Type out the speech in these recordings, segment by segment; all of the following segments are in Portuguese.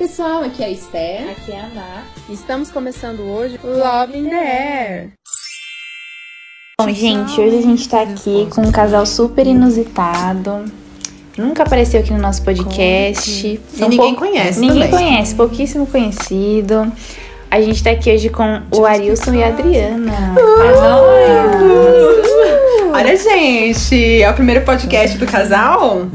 pessoal, aqui é a Esther. Aqui é a Ana. Estamos começando hoje o Love in the Air. Bom, gente, hoje a gente tá aqui com um casal super inusitado. Nunca apareceu aqui no nosso podcast. E ninguém conhece Ninguém também. conhece, pouquíssimo conhecido. A gente tá aqui hoje com o Arilson e a Adriana. Olha, gente, é o primeiro podcast do casal?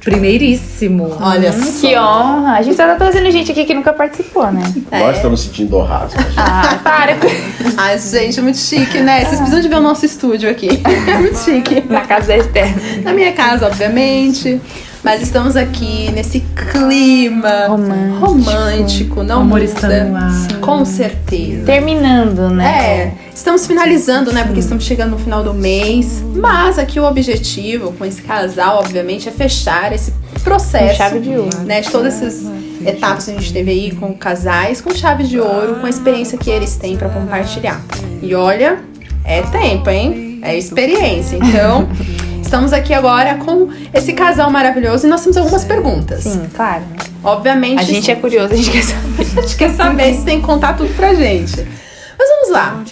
Primeiríssimo. Olha só. Que honra! A gente só tá trazendo gente aqui que nunca participou, né? Nós estamos sentindo honrados. Ah, para! Ai, gente, muito chique, né? Vocês precisam de ver o nosso estúdio aqui. É muito chique. Na casa da Esther. Na minha casa, obviamente. Mas estamos aqui nesse clima Romântico. romântico, não Amor. Com certeza. Terminando, né? É, estamos finalizando, né? Porque estamos chegando no final do mês. Mas aqui o objetivo com esse casal, obviamente, é fechar esse processo. Com chave de ouro. Né, de todas essas etapas que a gente teve aí com casais, com chave de ouro, com a experiência que eles têm pra compartilhar. E olha, é tempo, hein? É experiência. Então, estamos aqui agora com esse casal maravilhoso e nós temos algumas perguntas. Sim, claro. Obviamente, A gente é curioso, a gente quer saber. a gente quer saber se tem que contar tudo pra gente. Mas vamos lá.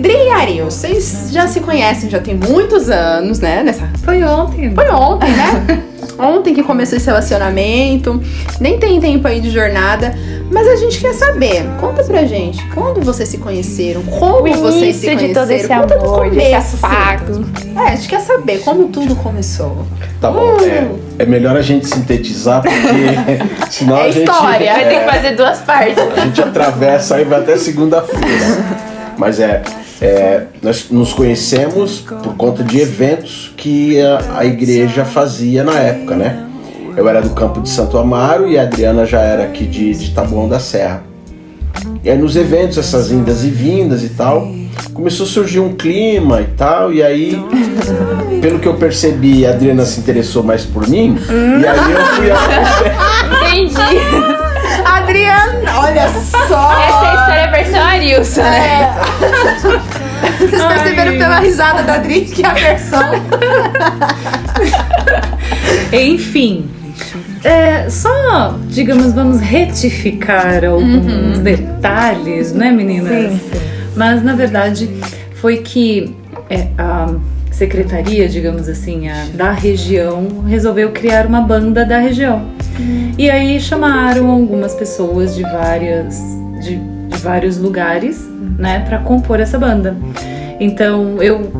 Dri e Ariel, vocês já se conhecem, já tem muitos anos, né? Nessa... Foi ontem. Foi ontem, né? ontem que começou esse relacionamento. Nem tem tempo aí de jornada. Mas a gente quer saber. Conta pra gente. Quando vocês se conheceram? Como O vocês se início de conheceram? todo esse Conta do amor, desse começo, assim. afago. É, a gente quer saber como tudo começou. Tá bom, é, é melhor a gente sintetizar, porque senão É a gente. história, Vai ter que fazer duas partes. a gente atravessa aí vai até segunda-feira. Mas é, é, nós nos conhecemos por conta de eventos que a, a igreja fazia na época, né? Eu era do campo de Santo Amaro e a Adriana já era aqui de, de Taboão da Serra. E aí nos eventos, essas indas e vindas e tal, começou a surgir um clima e tal, e aí, pelo que eu percebi, a Adriana se interessou mais por mim, e aí eu fui a... Entendi. Adriana, olha só! Essa é a história versão Arilson, né? Vocês perceberam pela risada da Adri que a versão. Enfim. É, só, digamos, vamos retificar alguns detalhes, né, meninas? Sim, Mas na verdade foi que é, a secretaria, digamos assim, a- da região resolveu criar uma banda da região. E aí chamaram algumas pessoas de várias de, de vários lugares, né, para compor essa banda. Então eu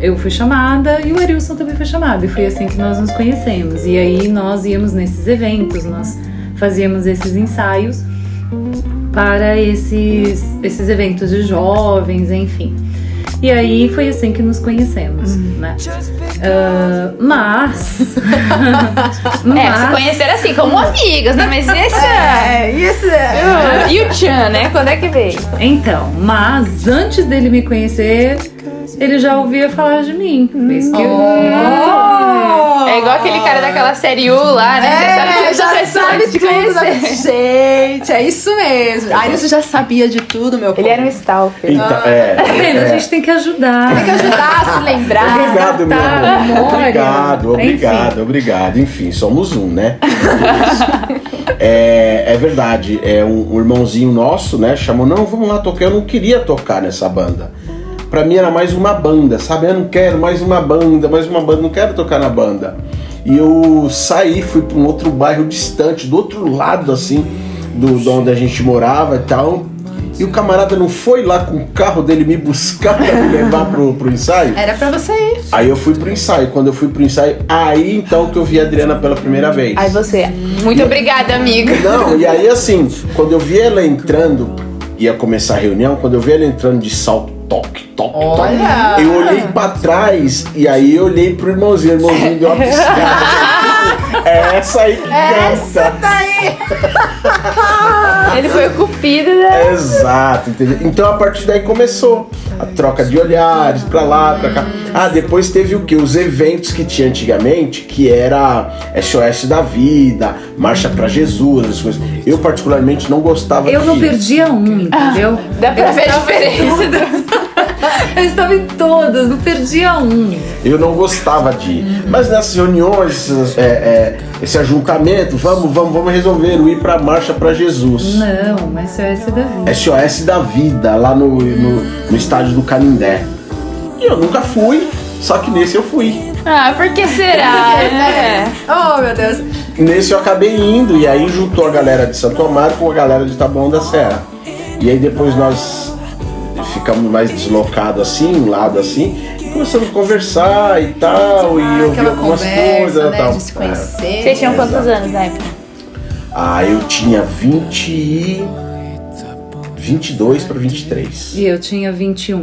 eu fui chamada e o Arilson também foi chamado e foi assim que nós nos conhecemos. E aí nós íamos nesses eventos, nós fazíamos esses ensaios para esses, esses eventos de jovens, enfim. E aí foi assim que nos conhecemos, né? Ah, mas. É, se conheceram assim, como amigas, né? Mas esse É, isso é. E o Chan, né? Quando é que veio? Então, mas antes dele me conhecer, ele já ouvia falar de mim. Isso que eu- É igual aquele cara daquela série U lá, né? É, Você já sabe sabe tudo conhecer. gente, é isso mesmo. A Iris já sabia de tudo, meu povo. Ele era um stalker. Então, é, Tá vendo? A é. gente tem que ajudar. Tem que ajudar a se lembrar. Obrigado, meu amor. Obrigado, obrigado, obrigado. Enfim, somos um, né? é, é verdade. É um, um irmãozinho nosso, né? Chamou, não, vamos lá tocar. Eu não queria tocar nessa banda. Pra mim era mais uma banda, sabe? Eu não quero mais uma banda, mais uma banda, não quero tocar na banda. E eu saí, fui pra um outro bairro distante, do outro lado, assim, do, de onde a gente morava e tal. E o camarada não foi lá com o carro dele me buscar pra me levar pro, pro ensaio? Era pra você ir. Aí eu fui pro ensaio. Quando eu fui pro ensaio, aí então que eu vi a Adriana pela primeira vez. Ai, você. Muito obrigada, amigo. Não, e aí assim, quando eu vi ela entrando, ia começar a reunião, quando eu vi ela entrando de salto, toque, toque, Olha! toque, eu olhei pra trás e aí eu olhei pro irmãozinho, o irmãozinho deu uma piscada. É essa aí que Essa canta. tá aí. Ele foi o cupido, né? Exato, entendeu? Então a partir daí começou a troca de olhares pra lá, pra cá. Ah, depois teve o que? Os eventos que tinha antigamente, que era SOS da Vida, Marcha pra Jesus, essas coisas. Eu particularmente não gostava Eu não perdia um, entendeu? Dá pra ver a diferença. do- Eu estava em todas, não perdia um. Eu não gostava de ir. Mas nessas reuniões, é, é, esse ajuntamento, vamos, vamos, vamos resolver ir pra marcha pra Jesus. Não, mas SOS da vida. SOS da vida, lá no, no, no estádio do Canindé. E eu nunca fui, só que nesse eu fui. Ah, por que será? É. Oh, meu Deus. Nesse eu acabei indo, e aí juntou a galera de Santo Amaro com a galera de Taboão da Serra. E aí depois nós ficamos mais deslocados assim, um lado assim, e começamos a conversar e tal, e Ah, eu vi aquela algumas conversa, coisas né, tal. de se conhecer. Vocês tinham quantos anos na época? Ah, eu tinha 20 e... 22 para 23. E eu tinha 21.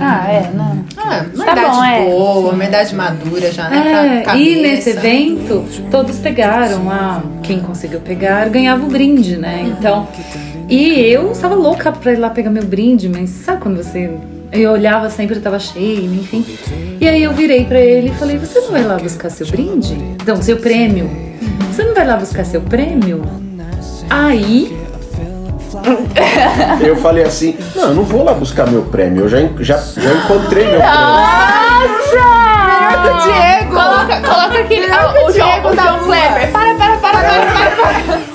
Ah, é, não. Ah, uma Tá idade bom, é. boa, uma idade madura já, né? É, e nesse evento, todos pegaram. Ah, quem conseguiu pegar ganhava o brinde, né? Então. E eu estava louca pra ir lá pegar meu brinde, mas sabe quando você. Eu olhava sempre, tava cheio, enfim. E aí eu virei pra ele e falei: Você não vai lá buscar seu brinde? Não, seu prêmio. Você não vai lá buscar seu prêmio? Aí. Eu falei assim, não, eu não vou lá buscar meu prêmio, eu já, já, já encontrei meu Ah! prêmio. Melhor que o Diego! Coloca, coloca aquele. Que o o Diego o da João rua. Kleber. Para, para, para, para, para, para.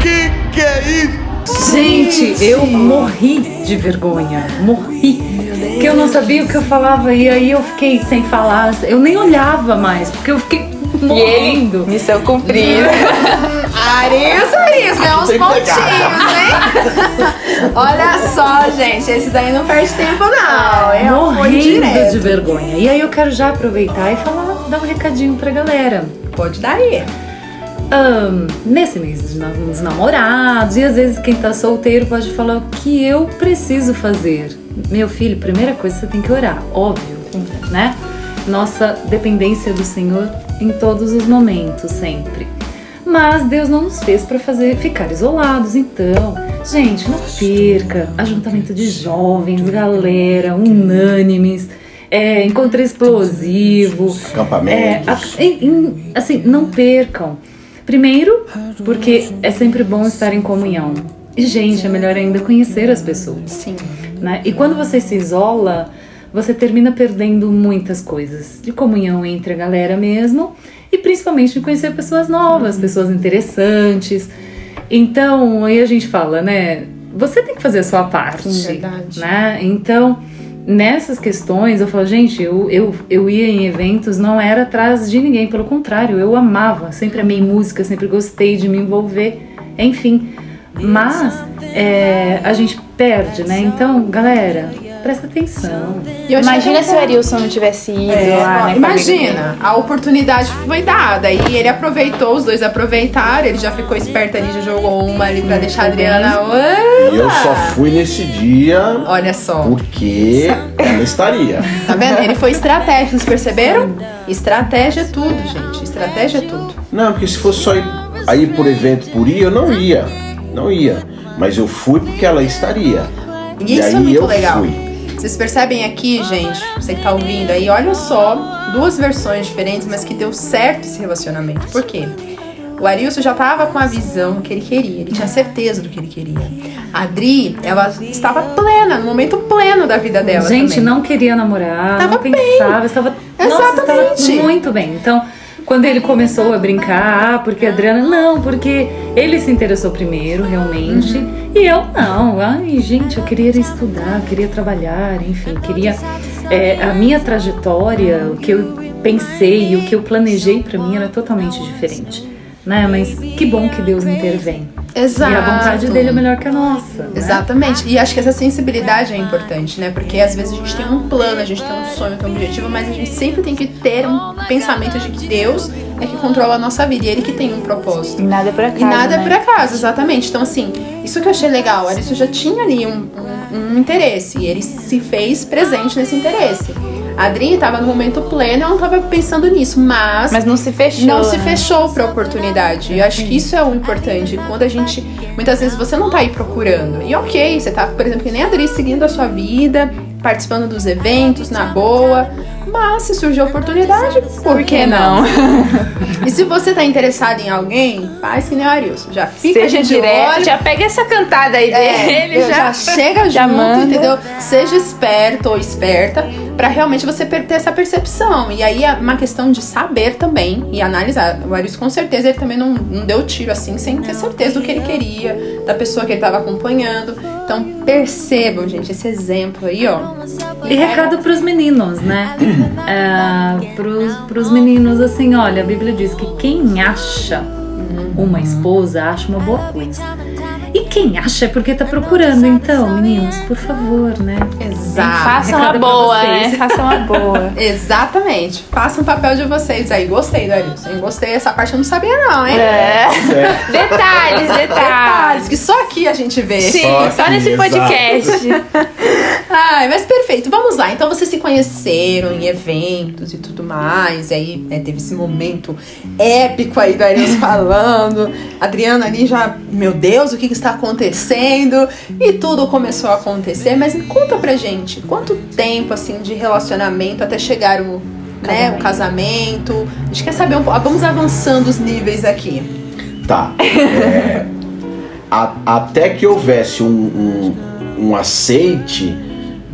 Que que é isso? Gente, eu morri de vergonha. Morri. Que eu não sabia o que eu falava. E aí eu fiquei sem falar. Eu nem olhava mais, porque eu fiquei E ele, morrendo. missão cumprida. Aris, Aris, ganhou uns pontinhos, hein? Olha só, gente, esse daí não perde tempo, não. Eu Morrendo de vergonha. E aí eu quero já aproveitar e falar, dar um recadinho pra galera. Pode dar aí. Ahn, nesse mês dos namorados, e às vezes quem tá solteiro pode falar o que eu preciso fazer. Meu filho, primeira coisa você tem que orar, óbvio, né? Nossa dependência do Senhor em todos os momentos, sempre. Mas Deus não nos fez para fazer ficar isolados, então, gente, não perca ajuntamento de jovens, galera, unânimes, é, encontro explosivo, é, Acampamentos. em- assim, não percam. Primeiro, porque é sempre bom estar em comunhão. E, gente, é melhor ainda conhecer as pessoas. Sim. Né? E quando você se isola, você termina perdendo muitas coisas de comunhão entre a galera mesmo e principalmente de conhecer pessoas novas, pessoas interessantes. Então, aí a gente fala, né? Você tem que fazer a sua parte, Verdade. né? Então, nessas questões, eu falo, gente, eu, eu, eu ia em eventos, não era atrás de ninguém, pelo contrário, eu amava, sempre amei música, sempre gostei de me envolver, enfim. Mas é, a gente perde, né? Então, galera, presta atenção. E Imagina se o Arilson não tivesse ido É, lá, né? imagina, a oportunidade foi dada e ele aproveitou, os dois aproveitaram, ele já ficou esperto ali, já jogou uma ali pra deixar a Adriana. E eu só fui nesse dia Olha só, porque ela estaria. tá vendo? Ele foi estratégico, vocês perceberam? Estratégia é tudo, gente. Estratégia é tudo. Não, porque se fosse só ir, aí por evento por ir, eu não ia. Não ia. Mas eu fui porque ela estaria. E, isso aí é muito eu legal. fui. Vocês percebem aqui, gente, você que tá ouvindo aí, olha só, duas versões diferentes, mas que deu certo esse relacionamento. Por quê? O Arilson já tava com a visão do que ele queria, ele tinha certeza do que ele queria. A Adri, ela estava plena, no momento pleno da vida dela. Gente, também. não queria namorar, Tava não pensava, estava, nossa, Exatamente. estava muito bem. Então, quando ele começou a brincar, ah, porque a Adriana, não, porque ele se interessou primeiro, realmente, Uhum. e eu não. Ai, gente, eu queria estudar, queria trabalhar, enfim, queria. é, a minha trajetória, o que eu pensei, o que eu planejei pra mim era totalmente diferente. Né? Mas que bom que Deus intervém. Exato. E a vontade dele é melhor que a nossa. né? Exatamente. E acho que essa sensibilidade é importante, né? Porque às vezes a gente tem um plano, a gente tem um sonho, tem um objetivo, mas a gente sempre tem que ter um pensamento de que Deus é que controla a nossa vida e Ele que tem um propósito. E nada é por acaso. E nada é né? por acaso, exatamente. Então, assim, isso que eu achei legal, o Arisson já tinha ali um, um- um interesse e ele se fez presente nesse interesse. A Adri estava no momento pleno, ela não estava pensando nisso, mas, Mas não se fechou. não se né? fechou para oportunidade. E eu acho que isso é o importante. Quando a gente. Muitas vezes você não tá aí procurando. E ok, você tá, por exemplo, que nem a Adri seguindo a sua vida, participando dos eventos, na boa. Mas se surgir a oportunidade, por que não? e se você tá interessado em alguém, faz que nem o Arilson. Já fica Seja de direto, olho. já pega essa cantada aí É, dele, já, já, chega já junto, manda. entendeu? Seja esperto ou esperta pra realmente você ter essa percepção. E aí é uma questão de saber também e analisar. O Aris com certeza ele também não, não deu tiro assim sem ter certeza do que ele queria, da pessoa que ele tava acompanhando. Então percebam, gente, esse exemplo aí, ó. E recado pros meninos, né? É, pros, pros meninos, assim, olha, a Bíblia diz que quem acha uma esposa acha uma boa coisa. E quem acha é porque tá procurando. Então, meninos, por favor, né? Exato. Façam a recado pra boa, né? Façam a boa. Exatamente. Façam o papel de vocês aí. Gostei do Arilson. hein? Gostei. Essa parte eu não sabia, não, hein? É. É, Detalhes, detalhes. Detalhes, que só aqui a gente vê. Sim, Só só aqui, nesse podcast. Ai, mas perfeito. Vamos lá. Então vocês se conheceram em eventos e tudo mais. E aí né, teve esse momento épico aí do Arilson falando. Adriana ali já, meu Deus, o que, que está acontecendo? E tudo começou a acontecer. Mas conta pra gente, quanto tempo assim de relacionamento até chegar o, né, o casamento? A gente quer saber um pouco. Vamos avançando os níveis aqui. Tá. É, a- até que houvesse um, um, um aceite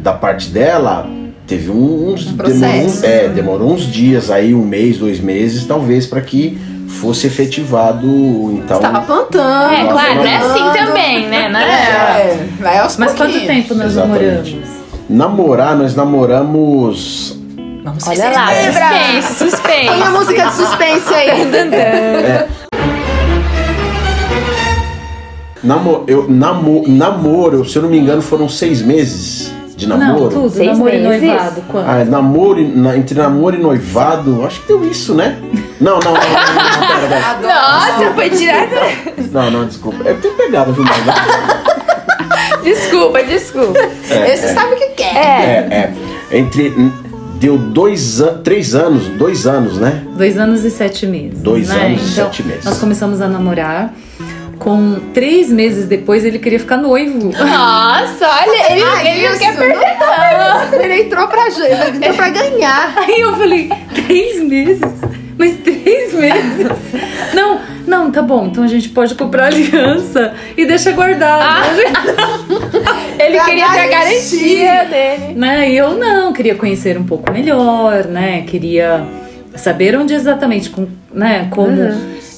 da parte dela, teve uns. Um. Demorou, uns- é, demorou uns dias aí, um mês, dois meses, talvez, para que fosse efetivado. Então. Estava plantando. É, claro, não é assim também, né? Não é- É, vai aos Mas quanto tempo nós Exatamente. namoramos? Namorar, nós namoramos. Vamos Olha lá, suspense, suspense. A música de suspense aí. Namo, eu, namo, namoro, se eu não me engano, foram seis meses de Não, namoro. tudo. Seis namoro e noivado. Quanto? Ah, namoro, e- na- entre namoro e noivado, acho que deu isso, né? Não, não, não, não, não, não, pera, pera. Nossa, foi direto. Não, não, desculpa. Eu tenho pegado, viu? Mas, Desculpa, desculpa. Esse sabe o que quer. é, é. Entre. Deu dois anos. Três anos, dois anos, né? Dois anos e sete meses. Dois né? anos e então, sete meses. Nós começamos a namorar. Com três meses depois, ele queria ficar noivo. Nossa, olha, ele, Ah, ele não isso, quer perder. não. Ele entrou pra, ele entrou pra ganhar. Aí eu falei, três meses? Mas três meses? Não, não, tá bom. Então a gente pode comprar aliança e deixa guardado. Ele Pra queria ter a garantia dele. né? E eu não, queria conhecer um pouco melhor, né? Queria saber onde exatamente, com, né? Como.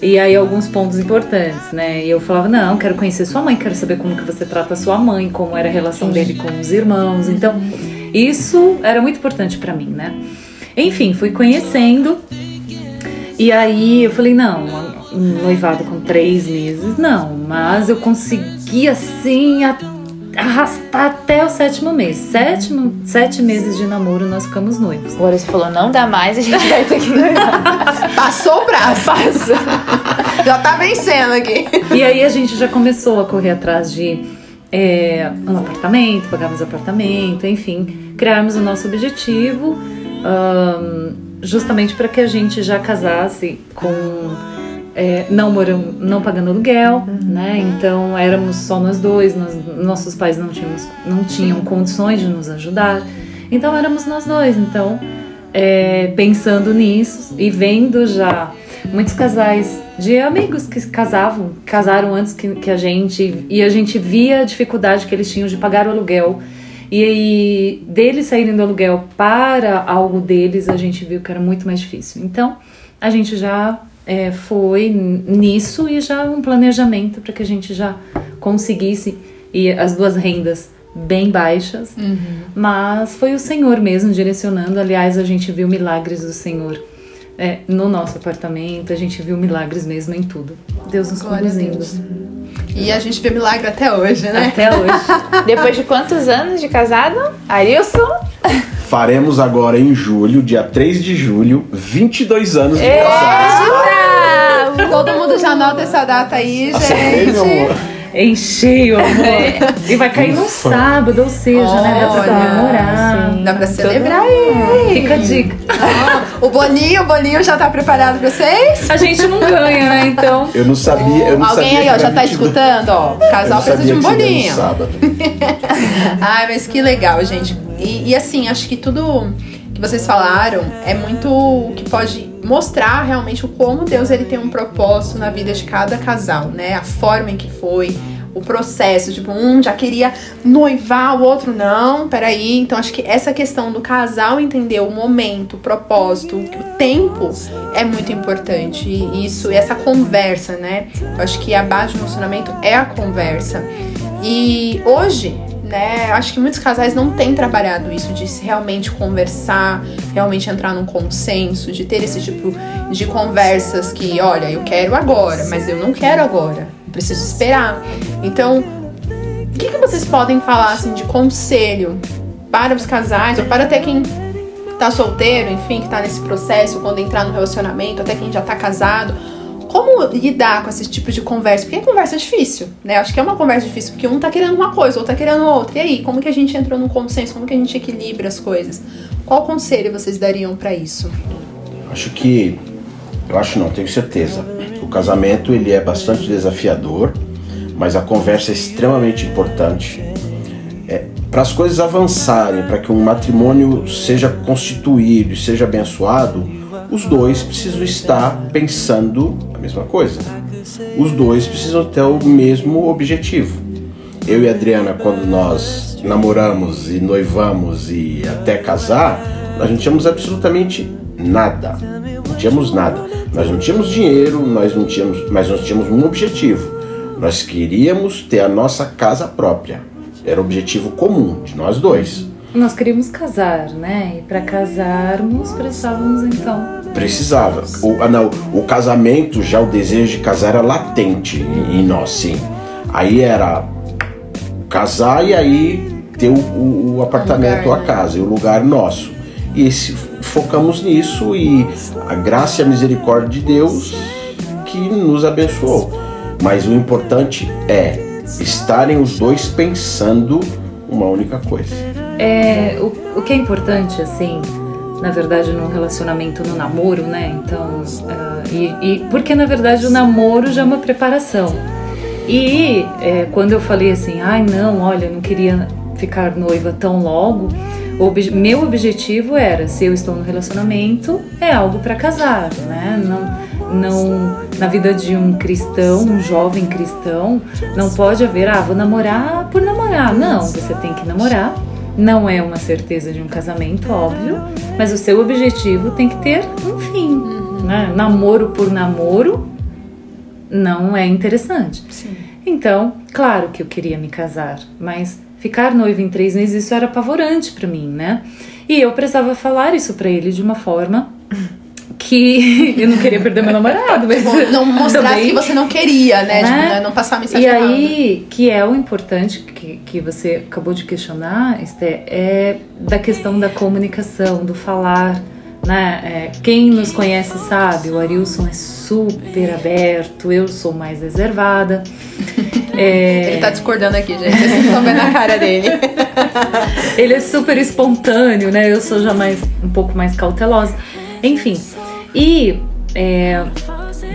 E aí alguns pontos importantes, né? E eu falava, não, quero conhecer sua mãe, quero saber como que você trata a sua mãe, como era a relação dele com os irmãos. Então, isso era muito importante pra mim, né? Enfim, fui conhecendo. E aí eu falei, não, um noivado com três meses, não. Mas eu consegui, assim, a- arrastar até o sétimo mês. Sétimo, sete meses de namoro nós ficamos noivos. Agora você falou, não dá mais, a gente vai ter que noivar. Passou o braço. Passou. Já tá vencendo aqui. E aí a gente já começou a correr atrás de é, um apartamento, pagarmos apartamento, enfim, criarmos o nosso objetivo, ahn, justamente para que a gente já casasse com é, não morando, não pagando aluguel, né? Então éramos só nós dois, nós- nossos pais não, tínhamos, não tinham condições de nos ajudar, então éramos nós dois. Então é, pensando nisso e vendo já muitos casais de amigos que casavam, casaram antes que, que a gente, e a gente via a dificuldade que eles tinham de pagar o aluguel. E aí, deles saírem do aluguel para algo deles, a gente viu que era muito mais difícil. Então, a gente já é, foi nisso e já um planejamento para que a gente já conseguisse e as duas rendas bem baixas, mas foi o Senhor mesmo direcionando. Aliás, a gente viu milagres do Senhor é, no nosso apartamento, a gente viu milagres mesmo em tudo. Deus nos Glória conduzindo. E a gente vê milagre até hoje, né? Até hoje. Depois de quantos anos de casado? Arilson? Faremos agora em julho, dia 3 de julho, 22 anos de casados. Ah, Todo mundo já anota essa data aí, Ei, meu gente. amor. Em cheio, amor. E vai cair Ufa. sábado, ou seja, né? Dá pra Olha, comemorar. Dá pra celebrar aí. Fica a dica. Ó, o bolinho, o bolinho já tá preparado pra vocês? A gente não ganha, né? Então. Eu não sabia. Eu não Alguém sabia aí, ó, já tá 22 escutando, ó. Eu Casal precisa de um no bolinho. sábado. Ai, mas que legal, gente. E, e assim, acho que tudo que vocês falaram é muito o que pode mostrar realmente o como Deus ele tem um propósito na vida de cada casal, né? A forma em que foi, o processo, tipo, um já queria noivar, o outro não, peraí. Então acho que essa questão do casal entender o momento, o propósito, o tempo é muito importante. E isso, essa conversa, né? Eu acho que a base do relacionamento é a conversa. E hoje, né, acho que muitos casais não têm trabalhado isso, de realmente conversar, realmente entrar num consenso, de ter esse tipo de conversas que, olha, eu quero agora, mas eu não quero agora preciso esperar. Então, o que, que vocês podem falar assim de conselho para os casais ou para até quem tá solteiro, enfim, que tá nesse processo, quando entrar no relacionamento, até quem já tá casado? Como lidar com esse tipo de conversa? Porque a conversa é difícil, né? Acho que é uma conversa difícil, porque um tá querendo uma coisa, outro tá querendo outra. E aí, como que a gente entrou num consenso? Como que a gente equilibra as coisas? Qual conselho vocês dariam para isso? Acho que eu acho não, tenho certeza. O casamento ele é bastante desafiador, mas a conversa é extremamente importante. É, para as coisas avançarem, para que um matrimônio seja constituído e seja abençoado, os dois precisam estar pensando a mesma coisa. Os dois precisam ter o mesmo objetivo. Eu e a Adriana, quando nós namoramos e noivamos e até casar, nós não tínhamos absolutamente nada. Não tínhamos nada. Nós não tínhamos dinheiro, nós não tínhamos, mas nós tínhamos um objetivo. Nós queríamos ter a nossa casa própria. Era o objetivo comum de nós dois. Nós queríamos casar, né? E para casarmos precisávamos então. Precisava. O, ah, não, o casamento, já o desejo de casar era latente em, nós, sim. Aí era casar e aí ter o, o, o apartamento, lugar, a né? casa, e o lugar nosso. E esse focamos nisso e a graça e a misericórdia de Deus que nos abençoou. Mas o importante é estarem os dois pensando uma única coisa. É, o, o que é importante, assim, na verdade, no relacionamento, no namoro, né? Então, uh, e, e, porque na verdade o namoro já é uma preparação. E é, quando eu falei assim, ai não, olha, não queria ficar noiva tão logo, ob meu objetivo era, se eu estou no relacionamento, é algo para casar, né? Não, não na vida de um cristão, um jovem cristão, não pode haver, ah, vou namorar por namorar. Não, você tem que namorar. Não é uma certeza de um casamento, óbvio, mas o seu objetivo tem que ter um fim. Uhum. Né? Namoro por namoro não é interessante. Sim. Então, claro que eu queria me casar, mas ficar noiva em três meses, isso era apavorante para mim, né? E eu precisava falar isso para ele de uma forma que eu não queria perder meu namorado, mas não mostrar que você não queria, né? né? Tipo, né? Não passar a mensagem. E aí, que é o importante que, que você acabou de questionar, Esté, é da questão da comunicação, do falar. Né? É, quem nos conhece sabe, o Arilson é super aberto, eu sou mais reservada. É... Ele tá discordando aqui, gente. Vocês estão vendo a cara dele. Ele é super espontâneo, né? Eu sou já mais um pouco mais cautelosa. Enfim. E é,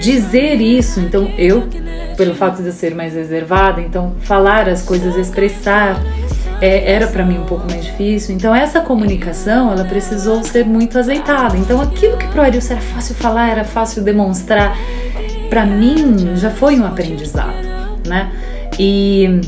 dizer isso, então eu, pelo fato de eu ser mais reservada, então falar as coisas, expressar é, era para mim um pouco mais difícil. Então essa comunicação, ela precisou ser muito azeitada. Então aquilo que pro Arilson era fácil falar, era fácil demonstrar, para mim já foi um aprendizado, né? E,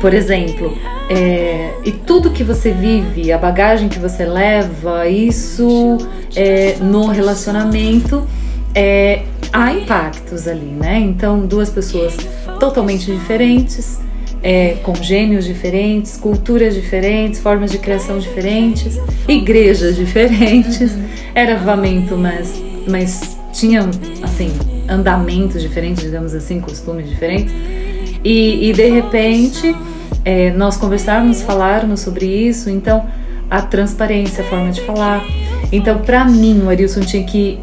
por exemplo, é, e tudo que você vive, a bagagem que você leva, isso é, no relacionamento é, há impactos ali, né? Então, duas pessoas totalmente diferentes é, com gênios diferentes, culturas diferentes, formas de criação diferentes, igrejas diferentes, uhum. era avamento, mas, mas tinha assim andamentos diferentes, digamos assim, costumes diferentes. E, e de repente é, nós conversarmos, falarmos sobre isso, então a transparência, a forma de falar. Então, para mim, o Arilson tinha que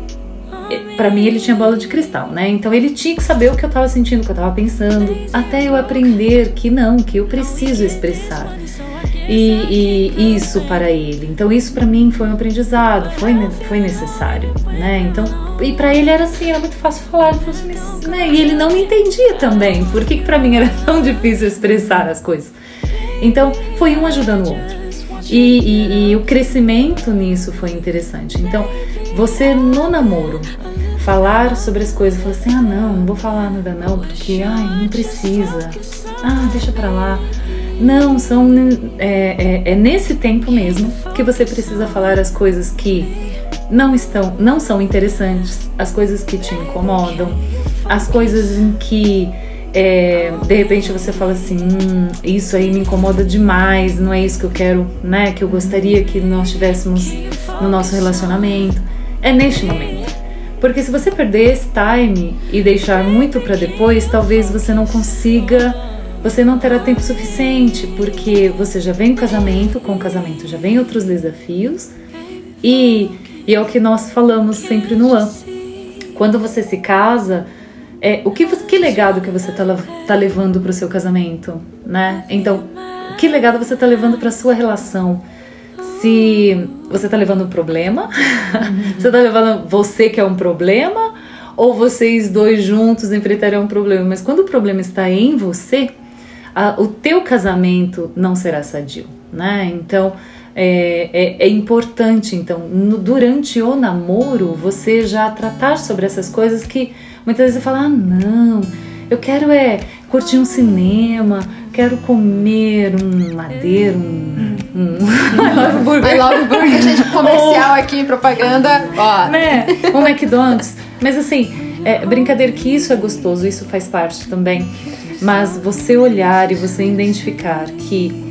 para mim ele tinha bola de cristal, né? Então ele tinha que saber o que eu estava sentindo, o que eu estava pensando, até eu aprender que não, que eu preciso expressar. E, e isso para ele. Então isso para mim foi um aprendizado, foi, foi necessário, né? Então e para ele era assim, era muito fácil falar, ele assim, né? E ele não me entendia também. Por que para mim era tão difícil expressar as coisas? Então foi um ajudando o outro. E, e, e o crescimento nisso foi interessante. Então, você no namoro falar sobre as coisas, falar assim, ah não, não vou falar nada não, porque ai, não precisa. Ah, deixa pra lá. Não, são é, é, é nesse tempo mesmo que você precisa falar as coisas que não estão, não são interessantes, as coisas que te incomodam, as coisas em que é, de repente você fala assim, hum, isso aí me incomoda demais, não é isso que eu quero, né? Que eu gostaria que nós tivéssemos no nosso relacionamento. É neste momento. Porque se você perder esse time e deixar muito para depois, talvez você não consiga, você não terá tempo suficiente, porque você já vem o casamento, com o casamento já vem outros desafios. E, e é o que nós falamos sempre no AN. Quando você se casa, é, o que, que legado que você está tá levando para o seu casamento, né? Então, que legado você está levando para sua relação? Se você está levando um problema, uhum. você está levando você que é um problema, ou vocês dois juntos enfrentarão um problema. Mas quando o problema está em você, a, o teu casamento não será sadio, né? Então é, é, é importante, então, no, durante o namoro, você já tratar sobre essas coisas que Muitas vezes você fala, ah, não, eu quero é curtir um cinema, quero comer um madeiro, um. um I love burger. I love burger, gente, comercial aqui, propaganda. Ó. Né? Um McDonald's. Mas assim, é, brincadeira que isso é gostoso, isso faz parte também. Mas você olhar e você identificar que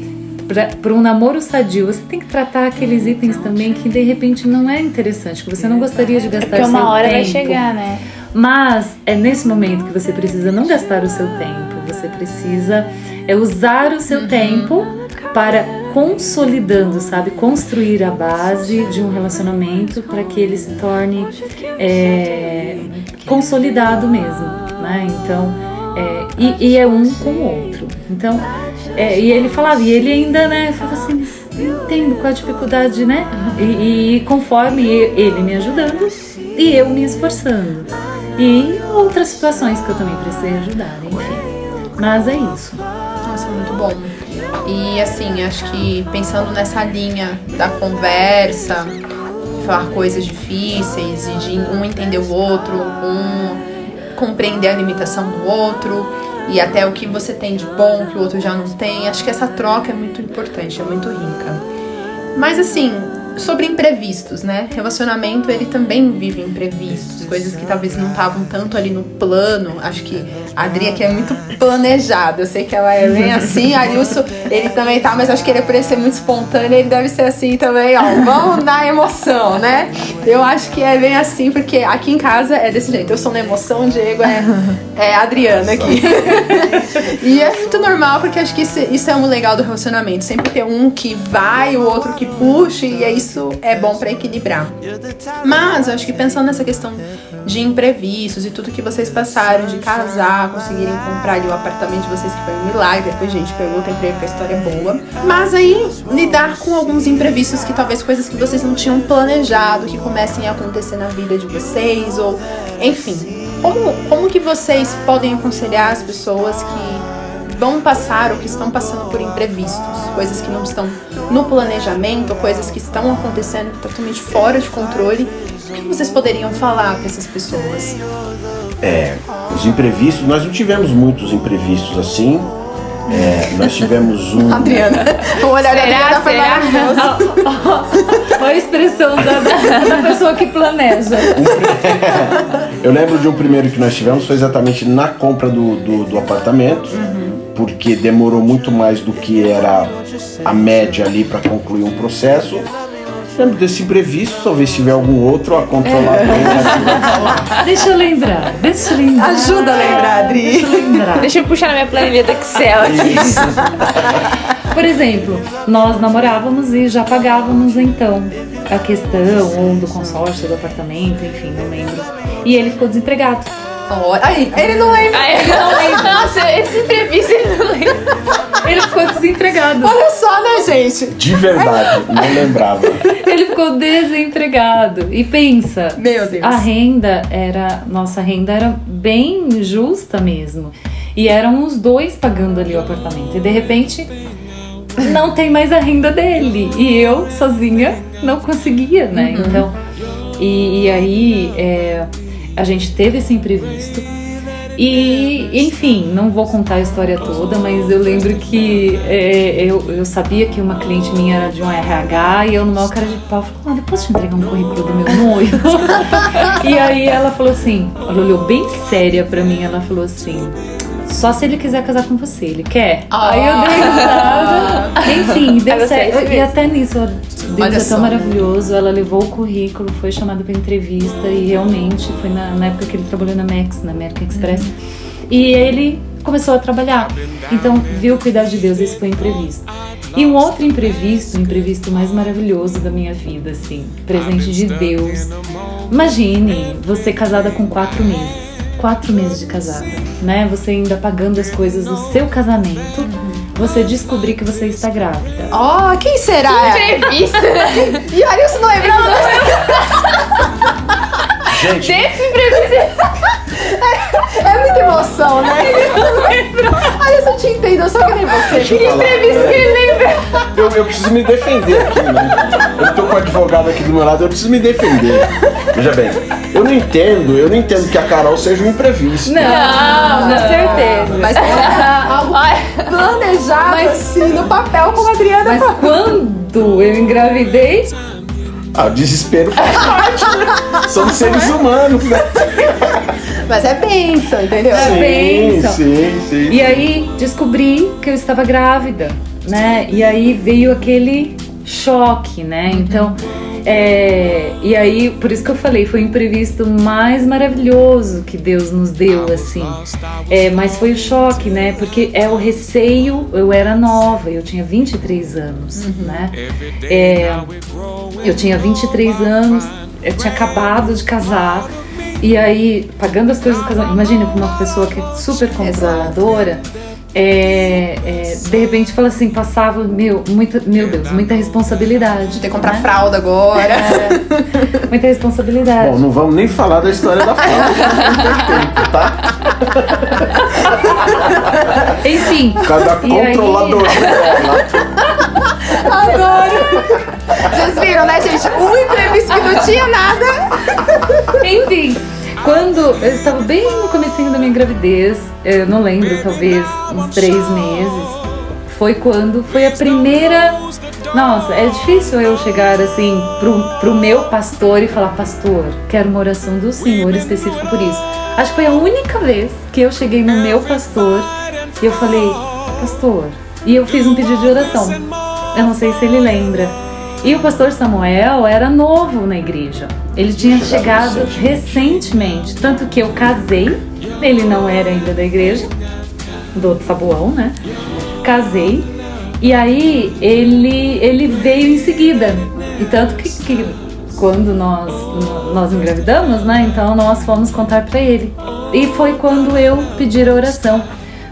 para um namoro sadio, você tem que tratar aqueles itens também que de repente não é interessante, que você não gostaria de gastar é Porque uma hora tempo. vai chegar, né? Mas é nesse momento que você precisa não gastar o seu tempo, você precisa é usar o seu tempo para consolidando, sabe, construir a base de um relacionamento para que ele se torne é, consolidado mesmo, né? Então, é, e, e, é um com o outro. Então, é, e ele falava, e ele ainda, né, falava assim, entendo qual a dificuldade, né? E, e conforme ele me ajudando e eu me esforçando. E outras situações que eu também precisei ajudar, enfim. Mas é isso. Nossa, muito bom. E assim, acho que pensando nessa linha da conversa, falar coisas difíceis e de um entender o outro, um compreender a limitação do outro e até o que você tem de bom que o outro já não tem, acho que essa troca é muito importante, é muito rica. Mas assim, sobre imprevistos, né? Relacionamento ele também vive imprevistos, coisas que talvez não estavam tanto ali no plano. Acho que a Adri aqui é muito planejada. Eu sei que ela é bem assim, a Arilson, ele também tá, mas acho que ele é por ser muito espontâneo, ele deve ser assim também, ó. Vamos na emoção, né? Eu acho que é bem assim, porque aqui em casa é desse jeito. Eu sou na emoção, o Diego é, é Adriana aqui. e é muito normal, porque acho que isso, isso é um legal do relacionamento. Sempre ter um que vai, o outro que puxa, e é isso isso é bom para equilibrar. Mas eu acho que pensando nessa questão de imprevistos e tudo que vocês passaram, de casar, conseguirem comprar ali o apartamento de vocês, que foi um milagre. Depois, gente, pergunta emprego, porque a história é boa. Mas aí, lidar com alguns imprevistos que talvez coisas que vocês não tinham planejado, que comecem a acontecer na vida de vocês, ou enfim. Como, como que vocês podem aconselhar as pessoas que vão passar ou que estão passando por imprevistos, coisas que não estão no planejamento, coisas que estão acontecendo totalmente fora de controle. O que vocês poderiam falar para essas pessoas? É, os imprevistos, nós não tivemos muitos imprevistos assim. É, nós tivemos um. Adriana, o olhar será, da Adriana foi maravilhoso. Olha a expressão da, da, pessoa que planeja. Eu lembro de um primeiro que nós tivemos, foi exatamente na compra do, do, do apartamento. Uhum porque demorou muito mais do que era a média ali para concluir um processo. Lembro desse imprevisto, talvez tiver algum outro a controlar é. bem. deixa eu lembrar, deixa eu lembrar. Ajuda a lembrar, Adri. Deixa eu lembrar. Deixa eu puxar na minha planilha do Excel aqui. Por exemplo, nós namorávamos e já pagávamos então a questão ou do consórcio do apartamento, enfim, não lembro. E ele ficou desempregado. Aí, ele não lembra. Aí, ele não lembra. Nossa, esse imprevisto ele não lembra. Ele ficou desempregado. Olha só, né, gente? De verdade, não lembrava. Ele ficou desempregado. E pensa, Meu Deus. a renda era. Nossa renda era bem justa mesmo. E eram os dois pagando ali o apartamento. E de repente não tem mais a renda dele. E eu, sozinha, não conseguia, né? Uhum. Então, e, e aí é, a gente teve esse imprevisto. E, enfim, não vou contar a história toda, mas eu lembro que é, eu, eu sabia que uma cliente minha era de um RH e eu, no maior cara de pau, falei: Olha, posso te entregar um currículo do meu noivo? e aí ela falou assim: Ela olhou bem séria pra mim, ela falou assim. Só se ele quiser casar com você, ele quer. Ah. Aí eu dei risada. Enfim, deu certo. E até nisso, Deus é tão maravilhoso. Ela levou o currículo, foi chamada para entrevista e realmente foi na, na época que ele trabalhou na Max, na American Express. E ele começou a trabalhar. Então, viu o cuidado de Deus, esse foi imprevisto. E um outro imprevisto, o imprevisto mais maravilhoso da minha vida, assim, presente de Deus. Imagine você casada com quatro meses. Quatro meses de casada, né? Você ainda pagando as coisas do seu casamento. Você descobrir que você está grávida. Ó, quem será? Entrevista E o Arilson não lembra? Gente, desse imprevisto. É muita emoção, né? Arilson, eu te entendo, eu só que nem você. deixa eu falar. Imprevisto que ele lembra. Eu, eu preciso me defender aqui, né? Eu tô com o advogado aqui do meu lado, eu preciso me defender. Veja bem, eu não entendo, eu não entendo que a Carol seja um imprevisto. Não, Com certeza. Mas é algo planejado Mas- assim, no papel, como a Adriana Mas falou. quando eu engravidei, Ah, o desespero faz parte, né? Somos seres humanos, né? Mas é bênção, entendeu? É. Sim, bênção. sim, sim. e aí descobri que eu estava grávida, né? E aí veio aquele choque, né? Então, é, e aí, por isso que eu falei, foi o imprevisto mais maravilhoso que Deus nos deu, assim. É, mas foi o choque, né? Porque é o receio, eu era nova, eu tinha 23 anos, né? É, eu tinha 23 anos, eu tinha acabado de casar. E aí, pagando as coisas do casamento. Imagina uma pessoa que é super controladora. é, é, de repente fala assim, passava, meu, muita, meu Deus, muita responsabilidade. Tem que comprar né? fralda agora. Muita responsabilidade. Bom, não vamos nem falar da história da fralda, não tem tempo, tá? Enfim. Cada E aí-. Adoro. Vocês viram, né, gente? Um imprevisto que não tinha nada. Enfim, quando eu estava bem no comecinho da minha gravidez, eu não lembro, talvez uns três meses, foi quando foi a primeira. Nossa, é difícil eu chegar assim pro, pro meu pastor e falar, pastor, quero uma oração do Senhor específico por isso. Acho que foi a única vez que eu cheguei no meu pastor e eu falei, pastor, e eu fiz um pedido de oração. Eu não sei se ele lembra. E o pastor Samuel era novo na igreja. Ele tinha chegado recentemente, tanto que eu casei, ele não era ainda da igreja, do Sabuão, né? Casei. E aí ele, ele veio em seguida. E tanto que, que quando nós, nós engravidamos, né? Então nós fomos contar para ele. E foi quando eu pedi a oração,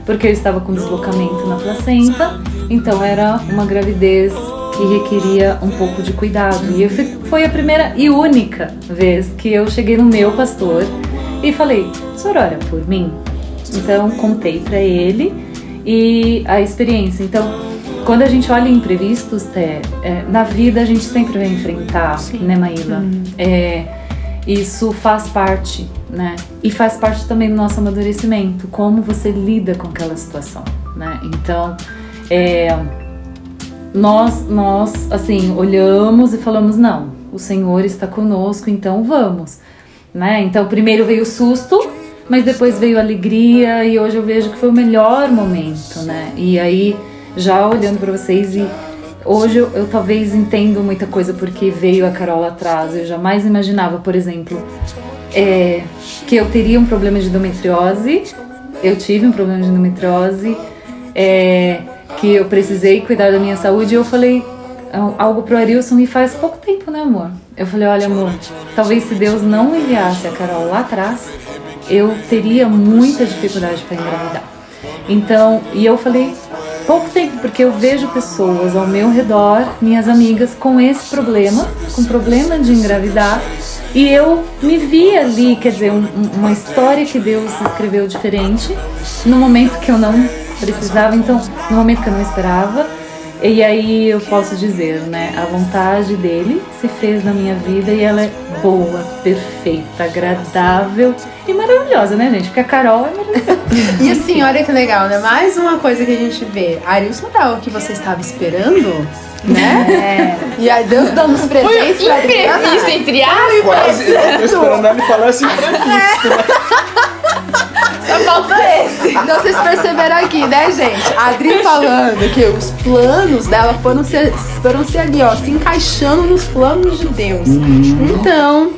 porque eu estava com deslocamento na placenta, então era uma gravidez que requeria um pouco de cuidado. E foi a primeira e única vez que eu cheguei no meu pastor e falei: "Senhor, ora por mim?" Então contei para ele e a experiência. Então, quando a gente olha imprevistos, Té, é, na vida a gente sempre vai enfrentar, né, Maíla? É, isso faz parte, né? E faz parte também do nosso amadurecimento, como você lida com aquela situação, né? Então, é, nós, nós, assim, olhamos e falamos, não, o Senhor está conosco, então vamos, né? Então, primeiro veio o susto, mas depois veio a alegria e hoje eu vejo que foi o melhor momento, né? E aí, já olhando para vocês e hoje eu, eu talvez entendo muita coisa porque veio a Carol atrás, eu jamais imaginava, por exemplo, é, que eu teria um problema de endometriose, eu tive um problema de endometriose, é, que eu precisei cuidar da minha saúde e eu falei al- algo pro Arilson e faz pouco tempo, né, amor? Eu falei, olha, amor, talvez se Deus não enviasse a Carol lá atrás, eu teria muita dificuldade para engravidar. Então, e eu falei, pouco tempo, porque eu vejo pessoas ao meu redor, minhas amigas, com esse problema, com problema de engravidar, e eu me vi ali, quer dizer, um- uma história que Deus escreveu diferente, no momento que eu não precisava, então, no momento que eu não esperava. E aí eu posso dizer, né? A vontade dele se fez na minha vida e ela é boa, perfeita, agradável e maravilhosa, né, gente? Porque a Carol é maravilhosa. E assim, olha que legal, né? Mais uma coisa que a gente vê. Arilson era o que você estava esperando, né? E aí Deus dando os presentes pra Imprevisto, entre aspas. Quase, eu tô esperando ele falar assim imprevisto. né? Só falta esse. Então vocês perceberam aqui, né, gente? A Adri falando que os planos dela foram ser, foram ser ali, ó, se encaixando nos planos de Deus. Então,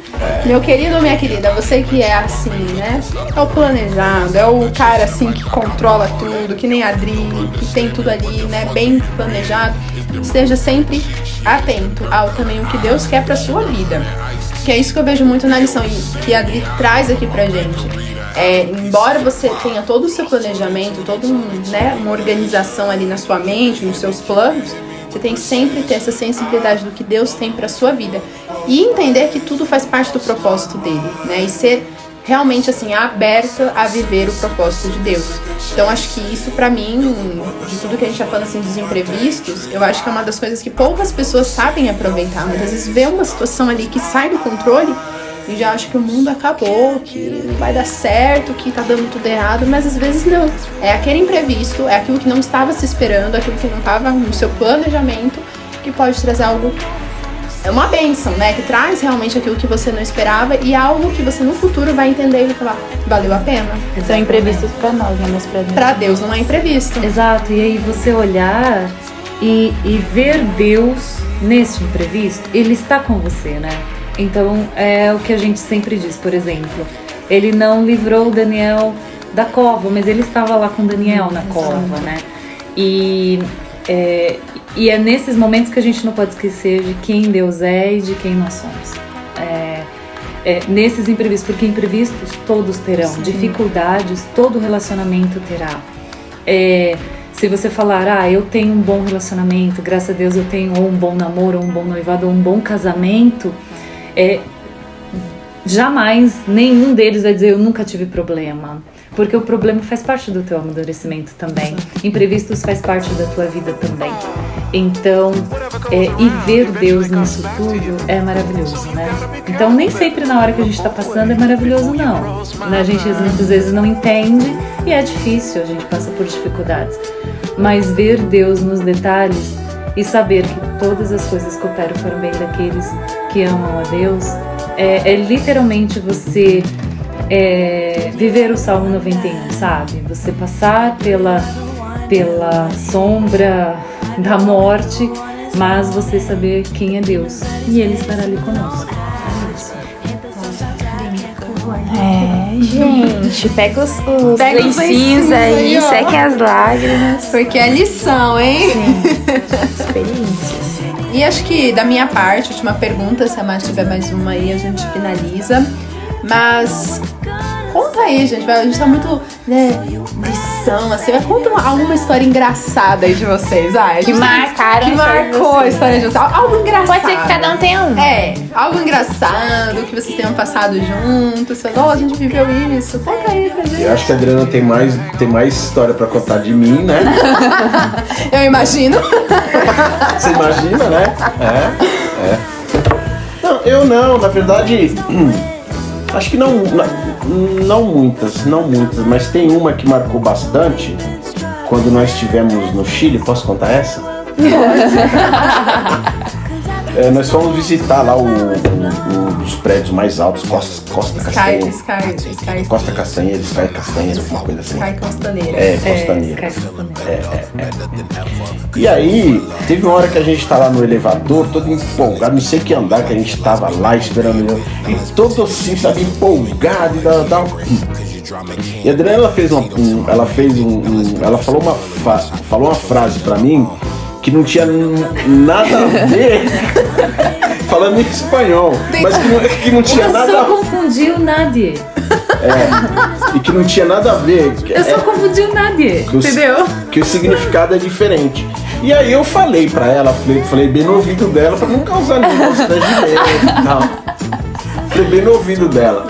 meu querido ou minha querida, você que é assim, né? É o planejado, é o cara assim que controla tudo, que nem a Adri, que tem tudo ali, né? Bem planejado. Esteja sempre atento ao também o que Deus quer pra sua vida. Que é isso que eu vejo muito na lição e que a Adri traz aqui pra gente. É, embora você tenha todo o seu planejamento, toda né, uma organização ali na sua mente, nos seus planos, você tem que sempre ter essa sensibilidade do que Deus tem para sua vida e entender que tudo faz parte do propósito dele, né? E ser realmente assim aberta a viver o propósito de Deus. Então acho que isso pra mim, de tudo que a gente tá falando assim dos imprevistos, eu acho que é uma das coisas que poucas pessoas sabem aproveitar. Muitas vezes vê uma situação ali que sai do controle e já acha que o mundo acabou, que não vai dar certo, que tá dando tudo errado, mas às vezes não. É aquele imprevisto, é aquilo que não estava se esperando, aquilo que não estava no seu planejamento, que pode trazer algo. É uma benção, né? Que traz realmente aquilo que você não esperava e algo que você no futuro vai entender e vai falar, valeu a pena. São imprevistos pra nós, né? Mas pra Deus. Pra Deus não é imprevisto. Exato, e aí você olhar e, e ver Deus nesse imprevisto, Ele está com você, né? Então é o que a gente sempre diz, por exemplo, Ele não livrou Daniel da cova, mas Ele estava lá com Daniel na cova, né? E é, e é nesses momentos que a gente não pode esquecer de quem Deus é e de quem nós somos. É, é, nesses imprevistos, porque imprevistos todos terão, dificuldades todo relacionamento terá. É, se você falar, ah, eu tenho um bom relacionamento, graças a Deus eu tenho ou um bom namoro, ou um bom noivado, ou um bom casamento, é, jamais nenhum deles vai dizer eu nunca tive problema. Porque o problema faz parte do teu amadurecimento também. Imprevistos faz parte da tua vida também. Então, é, e ver Deus nisso tudo é maravilhoso, né? Então, nem sempre na hora que a gente está passando é maravilhoso, não. Né? A gente muitas vezes não entende e é difícil, a gente passa por dificuldades. Mas ver Deus nos detalhes e saber que todas as coisas cooperam para o bem daqueles que amam a Deus é, é literalmente você é, viver o Salmo 91, sabe? Você passar pela, pela sombra da morte, mas você saber quem é Deus e Ele estará ali conosco. É, gente, pega os, os Pega os lencinhos lencinhos aí, aí, ó. sequem as lágrimas. Porque é lição, hein? Experiências. E acho que da minha parte, última pergunta, se a Mari tiver mais uma aí, a gente finaliza. Mas aí, gente. A gente tá muito, né, lição, assim. Mas conta uma- alguma história engraçada aí de vocês. Ah, Que tem- marcaram Que a história de marcou a história de vocês. Algo engraçado. Pode ser que cada um tenha um. É, algo engraçado que vocês tenham passado juntos. Vocês, ó, a gente viveu isso. Conta aí pra gente. Eu acho que a Adriana tem mais, tem mais história pra contar de mim, né? Eu imagino. Você imagina, né? É, é. Não, eu não, na verdade, acho que não, na- não muitas, não muitas, mas tem uma que marcou bastante quando nós estivemos no Chile. Posso contar essa? É, nós fomos visitar lá o, o- dos prédios mais altos, Costa, Costa Sky, Castanheira. Sky, Sky, Costa Castanheira, Sky Castanheira, alguma coisa assim. Sky Costaneira. É, Costaneira. Sky Costaneira. É, é, é. E aí, teve uma hora que a gente tá lá no elevador, todo empolgado, não sei que andar que a gente tava lá esperando. E todo assim, sabe, empolgado e tal, tal. E a Adriana ela fez uma, um, ela fez um, um- ela falou uma, fa- falou uma frase pra mim que não tinha nada a ver, falando em espanhol, mas que não, que não tinha Eu nada só a confundi o Nadie. e que não tinha nada a ver. Eu só É- confundi o Nadie, que o- entendeu? Que o significado é diferente. E aí eu falei pra ela, falei, falei bem no ouvido dela pra não causar nenhum constrangimento e tal. Falei bem no ouvido dela.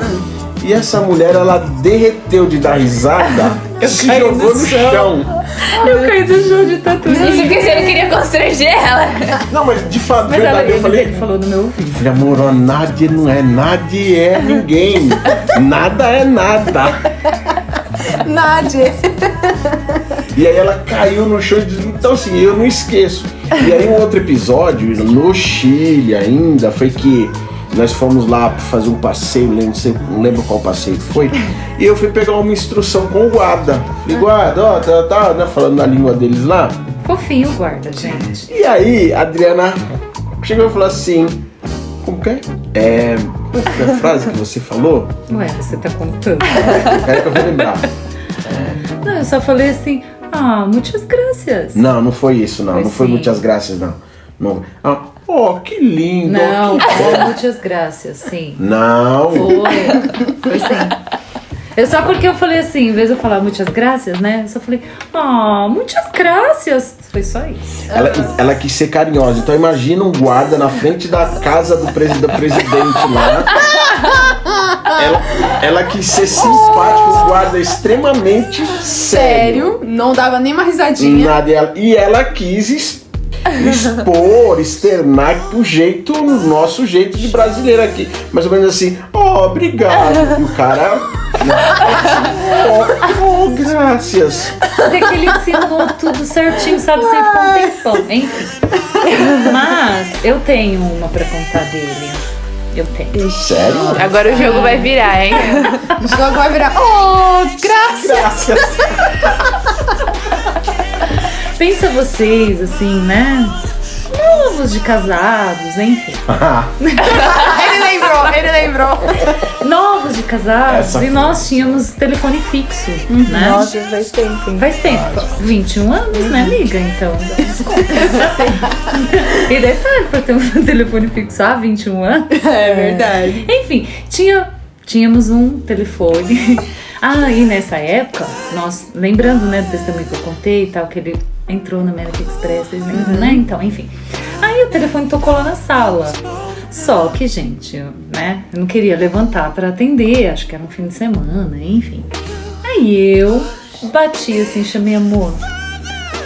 E essa mulher, ela derreteu de dar risada e se jogou no no chão. chão. Eu caí do chão de tatu. Isso porque você não queria constranger ela. Não, mas de fato, Mas ela, verdade, eu ele, falei. ele falou no meu ouvido. Falei, amor, ó, Nádia não é, Nádia é ninguém. Nada é nada. Nádia. E aí ela caiu no chão e disse, então assim, eu não esqueço. E aí um outro episódio, no Chile ainda, foi que nós fomos lá pra fazer um passeio, não, sei, não lembro qual passeio foi, e eu fui pegar uma instrução com o guarda. Falei, guarda, ó, tá, tá, né, falando na língua deles lá. Fofinho guarda, gente. E aí a Adriana chegou e falou assim, como que é? É, qual foi a frase que você falou? Ué, você tá contando. Peraí que eu vou lembrar. Não, eu só falei assim, ah, muitas graças. Não, não foi isso, não. Foi não foi sim. muitas graças, não. não. Ah, oh, que lindo. Não, que- foi muitas graças, sim. Não. Foi, foi sim. Eu só porque eu falei assim, em vez de eu falar muitas graças, né? Eu só falei, ah, muitas graças. Foi só isso. Ela, ela quis ser carinhosa. Então imagina um guarda na frente da casa do, presi do presidente lá. Ela, ela quis ser simpática, um guarda extremamente sério. Sério, não dava nem uma risadinha. Nada, e ela, e ela quis expor, externar pro jeito, nosso jeito de brasileiro aqui. Mais ou menos assim, oh, obrigado. E o cara. né, oh, oh, graças. Até que ele ensinou tudo certinho, sabe? Ficou um tempão, enfim. Mas eu tenho uma pra contar dele. Eu tenho. Sério? Agora o jogo vai virar, hein? O jogo vai virar. Oh, graças! Graças. Pensa vocês, assim, né? Novos de casados, enfim. ele lembrou, ele lembrou. Novos de casados Essa e foi. nós tínhamos telefone fixo, né? Nossa, faz tempo, hein? Faz tempo, 21 anos, né, amiga? Então, e detalhe, pra ter um telefone fixo há 21 anos. É verdade. Enfim, tinha, tínhamos um telefone. Ah, e nessa época, nós, lembrando, né, do testemunho que eu contei e tal, que ele entrou na American Express, vocês lembram, né? Então, enfim. Aí o telefone tocou lá na sala. Só que, gente, eu, né, eu não queria levantar pra atender, acho que era um fim de semana, enfim. Aí eu bati assim, chamei amor,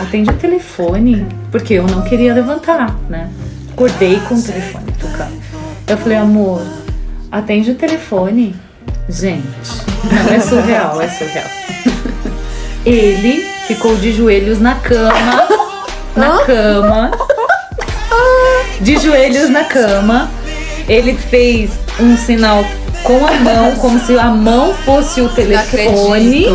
atende o telefone, porque eu não queria levantar, né? Acordei com o telefone tocando. Eu falei, amor, atende o telefone. Gente, não é surreal, é surreal. Ele ficou de joelhos na cama, na cama, de joelhos na cama. Ele fez um sinal com a mão, como se a mão fosse o telefone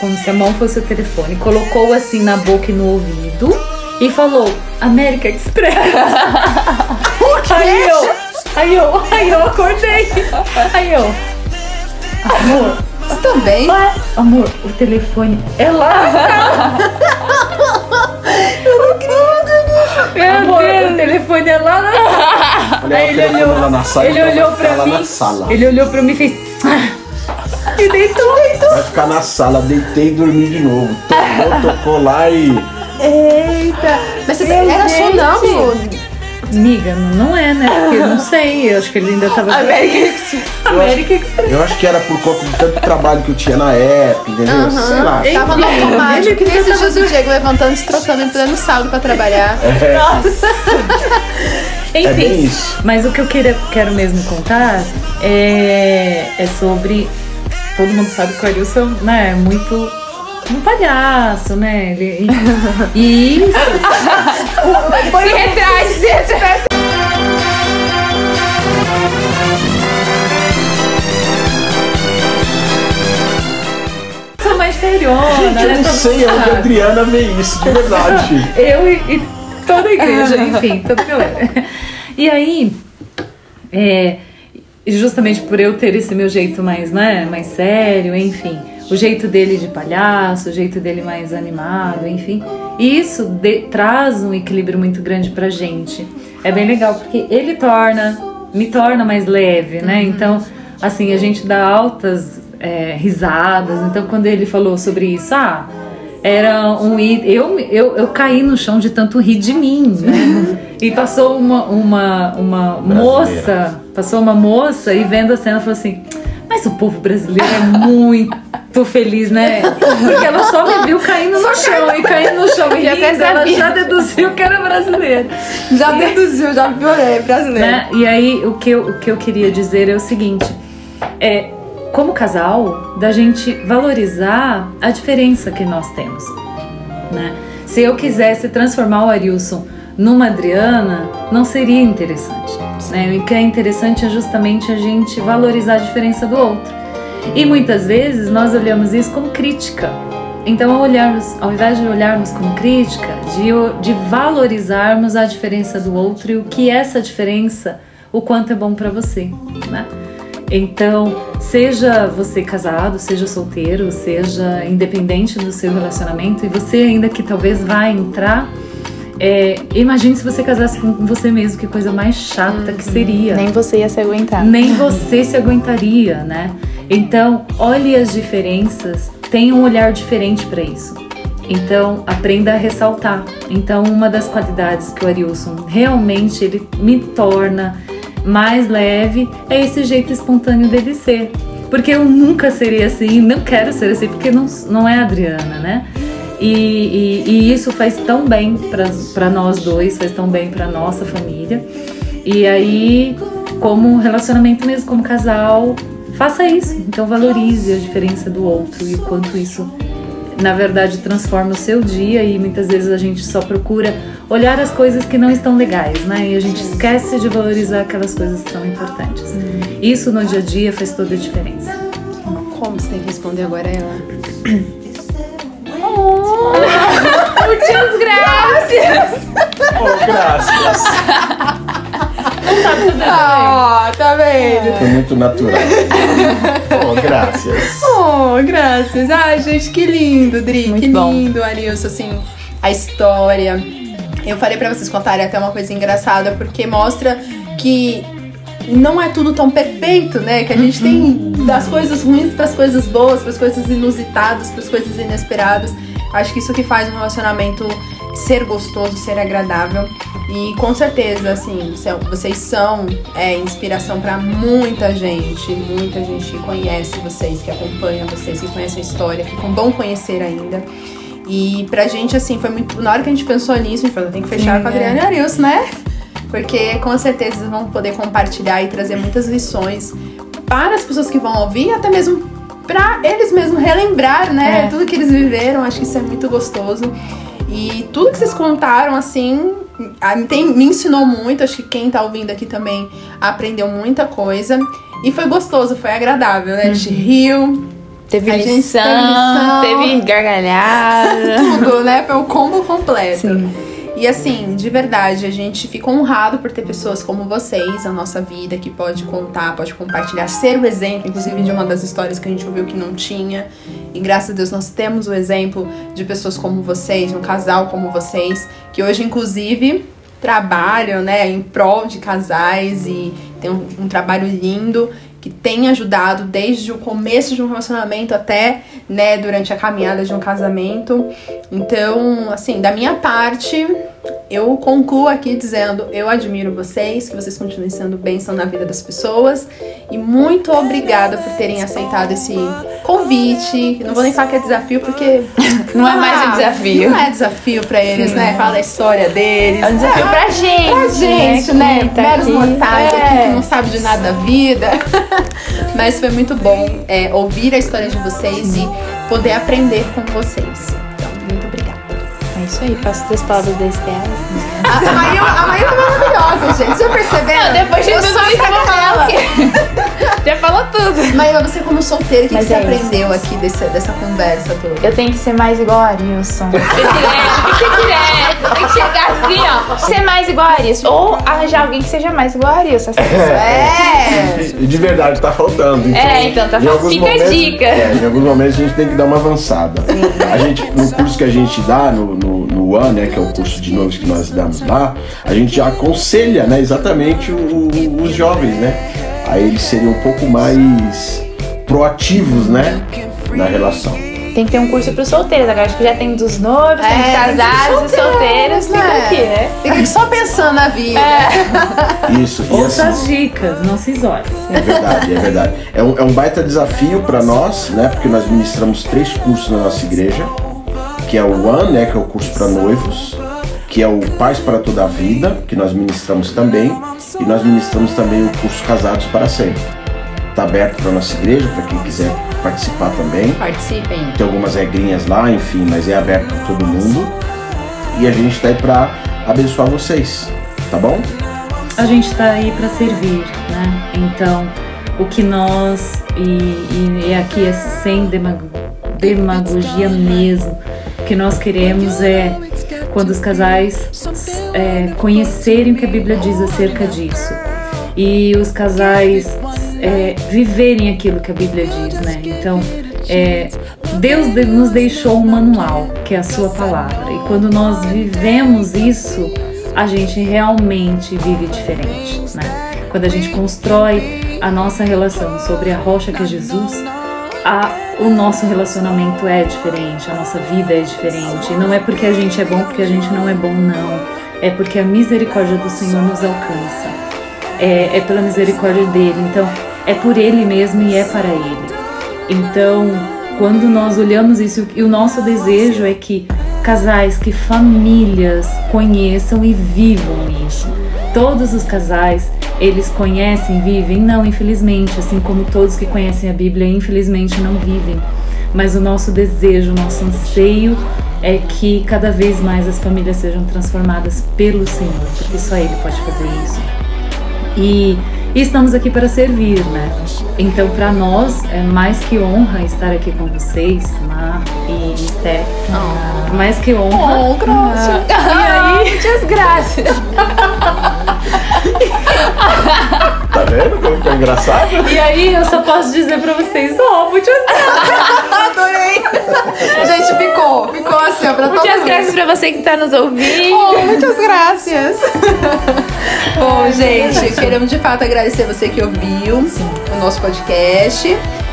como se a mão fosse o telefone, colocou assim na boca e no ouvido e falou América Express. Aí eu, aí eu, aí eu acordei. Aí eu, amor, Você também? ué, amor, o telefone é lá. Meu amor, o telefone é lá na sala. Falei, Aí ele telefone olhou, lá na sala, ele olhou pra mim, na sala. ele olhou pra mim e fez e deitou, deitou. Vai ficar na sala, deitei e dormi de novo. Tocou, tocou lá e. Eita! Mas você Meu era sonâmbulo? Amiga, não é, né? Porque eu não sei, eu acho que ele ainda tava. América América Express. Eu acho que era por conta de tanto trabalho que eu tinha na época, entendeu? Sei lá. Enfim, Tava no automático. que dias o Diego levantando, se trocando, em pleno sábado pra trabalhar. É Enfim, bem isso. mas o que eu queira, quero mesmo contar é, é sobre. Todo mundo sabe que o Arilson né, é muito. Um palhaço, né? Ele, e, isso. Retrate, se retrate. Sou mais seriona, Gente, eu né? não sei mundo onde a. Adriana vê isso, de verdade. Eu e, e toda a igreja, enfim, toda a galera. E aí, é, justamente por eu ter esse meu jeito mais, né, mais sério, enfim, o jeito dele de palhaço, o jeito dele mais animado, enfim, isso de- traz um equilíbrio muito grande pra gente. É bem legal porque ele torna, me torna mais leve, né? Então, assim, a gente dá altas é, risadas. Então, quando ele falou sobre isso, ah, era um eu, eu eu caí no chão de tanto rir de mim né? e passou uma uma, uma moça passou uma moça e vendo a cena falou assim mas o povo brasileiro é muito feliz, né? Porque ela só me viu caindo no chão e caindo no chão e rindo, até ela já deduziu que era brasileiro. Já deduziu, já viu, é brasileiro. né? E aí o que, eu, o que eu queria dizer é o seguinte: é como casal, da gente valorizar a diferença que nós temos. Né? Se eu quisesse transformar o Arilson numa Adriana, não seria interessante. Né? O que é interessante é justamente a gente valorizar a diferença do outro. E muitas vezes nós olhamos isso como crítica. Então, ao, olharmos, ao invés de olharmos como crítica, de, de valorizarmos a diferença do outro e o que essa diferença, o quanto é bom para você, né? Então, seja você casado, seja solteiro, seja independente do seu relacionamento, e você ainda que talvez vá entrar, é, imagine se você casasse com você mesmo, que coisa mais chata que seria Nem você ia se aguentar. nem você se aguentaria, né? Então, olhe as diferenças, tenha um olhar diferente para isso. Então, aprenda a ressaltar. Então, uma das qualidades que o Arilson realmente ele me torna mais leve é esse jeito espontâneo dele ser. Porque eu nunca seria assim, não quero ser assim, porque não, não é a Adriana, né? E, e- e isso faz tão bem para nós dois, faz tão bem para nossa família. E aí, como relacionamento mesmo, como casal, faça isso. Então valorize a diferença do outro e o quanto isso, na verdade, transforma o seu dia. E muitas vezes a gente só procura olhar as coisas que não estão legais, né? E a gente esquece de valorizar aquelas coisas que são importantes. Isso no dia a dia faz toda a diferença. Como você tem que responder agora ela? Muitas graças! Oh, graças. Ah, tá vendo? Foi muito natural. Oh, graças. Oh, graças. Ai, gente, que lindo, Dri. Muito que bom. lindo, Arilson, assim, a história. Eu falei pra vocês contarem até uma coisa engraçada, porque mostra que não é tudo tão perfeito, né? Que a gente tem das coisas ruins pras coisas boas, pras coisas inusitadas, pras coisas inesperadas. Acho que isso que faz um relacionamento ser gostoso, ser agradável. E com certeza, assim, vocês são é, inspiração pra muita gente. Muita gente conhece vocês, que acompanha vocês, que conhece a história, que vão conhecer ainda. E pra gente, assim, foi muito. Na hora que a gente pensou nisso, a gente falou, tem que fechar Sim, com a é. Adriana e Arilson, né? Porque com certeza eles vão poder compartilhar e trazer muitas lições para as pessoas que vão ouvir, até mesmo para eles mesmos relembrar, né? É. Tudo que eles viveram, acho que isso é muito gostoso. E tudo que vocês contaram, assim, tem- me ensinou muito. Acho que quem tá ouvindo aqui também aprendeu muita coisa. E foi gostoso, foi agradável, né? A gente riu, Teve A gente lição, teve lição. teve gargalhada. tudo, né? Foi o combo completo. Sim. E assim, de verdade, a gente fica honrado por ter pessoas como vocês na nossa vida, que pode contar, pode compartilhar, ser o exemplo, inclusive de uma das histórias que a gente ouviu que não tinha. E graças a Deus nós temos o exemplo de pessoas como vocês, um casal como vocês, que hoje, inclusive, trabalham, né, em prol de casais e tem um, um trabalho lindo que tem ajudado desde o começo de um relacionamento até, né, durante a caminhada de um casamento. Então, assim, da minha parte, eu concluo aqui dizendo: eu admiro vocês, que vocês continuem sendo bênção na vida das pessoas. E muito obrigada por terem aceitado esse convite. Não vou nem falar que é desafio, porque. Não é mais um desafio. Não é desafio pra eles, né? Fala da história deles. É um desafio pra gente. Pra gente, né? Que tá Meros aqui. mortais aqui É. que não sabe de nada da vida. Mas foi muito bom é, ouvir a história de vocês e poder aprender com vocês. Então, muito obrigada. É isso aí, passo das palavras desse reais. A, a Maíra a Maíra tá maravilhosa, gente. Já perceberam? Não, depois de Eu tudo sou isso quê? Já falou tudo. Maíra, você como solteira, o que, que Mas você é isso. aprendeu aqui desse, dessa conversa toda? Eu tenho que ser mais igual a Arilson. Tem que ser direto, tem que chegar assim, ó. Ser mais igual a Arilson. Ou arranjar alguém que seja mais igual a Arilson. Essa pessoa. É! E de verdade tá faltando. Então, É, então, tá faltando. Fica a momentos- dica. é, em alguns momentos a gente tem que dar uma avançada. A gente, no curso que a gente dá, no, no, no One, né, que é o curso de noivos que nós damos lá, a gente aconselha né, exatamente o- os jovens, né? Aí eles seriam um pouco mais proativos, né? Na relação. Tem que ter um curso pros solteiros. Agora acho que já tem dos noivos, tem É, casados e solteiros, solteiros. Fica né? aqui, né? Fica só pensando na vida. Isso, e Ouça assim, as dicas, não se isole. É verdade, é verdade. É um, é um baita desafio para nós, né? Porque nós ministramos três cursos na nossa igreja, que é o One, né? Que é o curso para noivos, que é o Paz para toda a Vida, que nós ministramos também, e nós ministramos também o curso Casados para Sempre. Está aberto para nossa igreja, para quem quiser participar também. Participem. Tem algumas regrinhas lá, enfim, mas é aberto para todo mundo. E a gente está aí para abençoar vocês, tá bom? A gente está aí para servir, né? Então, o que nós, e, e, e aqui é sem demago- demagogia mesmo, o que nós queremos é quando os casais é, conhecerem o que a Bíblia diz acerca disso e os casais é, viverem aquilo que a Bíblia diz, né? Então, é, Deus de- nos deixou um manual, que é a Sua palavra, e quando nós vivemos isso, a gente realmente vive diferente, né? Quando a gente constrói a nossa relação sobre a rocha que é Jesus, a- o nosso relacionamento é diferente, a nossa vida é diferente. Não é porque a gente é bom, porque a gente não é bom, não. É porque a misericórdia do Senhor nos alcança. É, é pela misericórdia dele. Então, é por ele mesmo e é para ele. Então, quando nós olhamos isso, e o nosso desejo é que casais, que famílias conheçam e vivam isso. Todos os casais, eles conhecem, vivem? Não, infelizmente, assim como todos que conhecem a Bíblia, infelizmente não vivem. Mas o nosso desejo, o nosso anseio é que cada vez mais as famílias sejam transformadas pelo Senhor, porque só Ele pode fazer isso. E, e estamos aqui para servir, né? Então, para nós, é mais que honra estar aqui com vocês, Mar e Esté. Mais que honra. Oh, graça. Ah, e aí, Muitas graças. Tá vendo como que é engraçado? e aí, eu só posso dizer para vocês, oh, muitas Adorei. Gente, ficou. Ficou assim, ó, pra todo Muitas mundo. graças pra você que tá nos ouvindo. Oh, muitas graças. Bom, gente, queremos de fato agradecer você que ouviu o nosso podcast.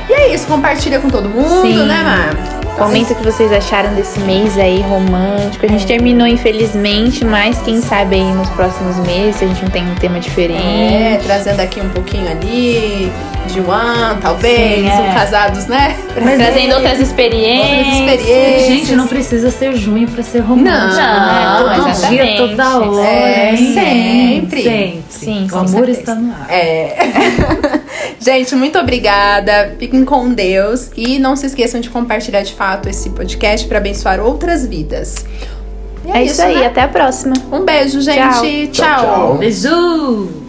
E é isso, compartilha com todo mundo, Sim. né, Mar? Comenta o que vocês acharam desse mês aí romântico. A gente terminou, infelizmente, mas quem sabe aí nos próximos meses a gente não tem um tema É, diferente. trazendo aqui um pouquinho ali de One, talvez, Sim, é. um casados, né? Trazendo outras experiências. Outras experiências. Gente, não precisa ser junho para ser romântico, Não, né? Todo exatamente. dia, toda hora. É, sempre. Sempre. Sim, o amor certeza. está no ar. É. Gente, muito obrigada. Fiquem com Deus e não se esqueçam de compartilhar de fato esse podcast para abençoar outras vidas. E É isso aí, né? até a próxima. Um beijo, gente. Tchau. Tchau, tchau. Beijo!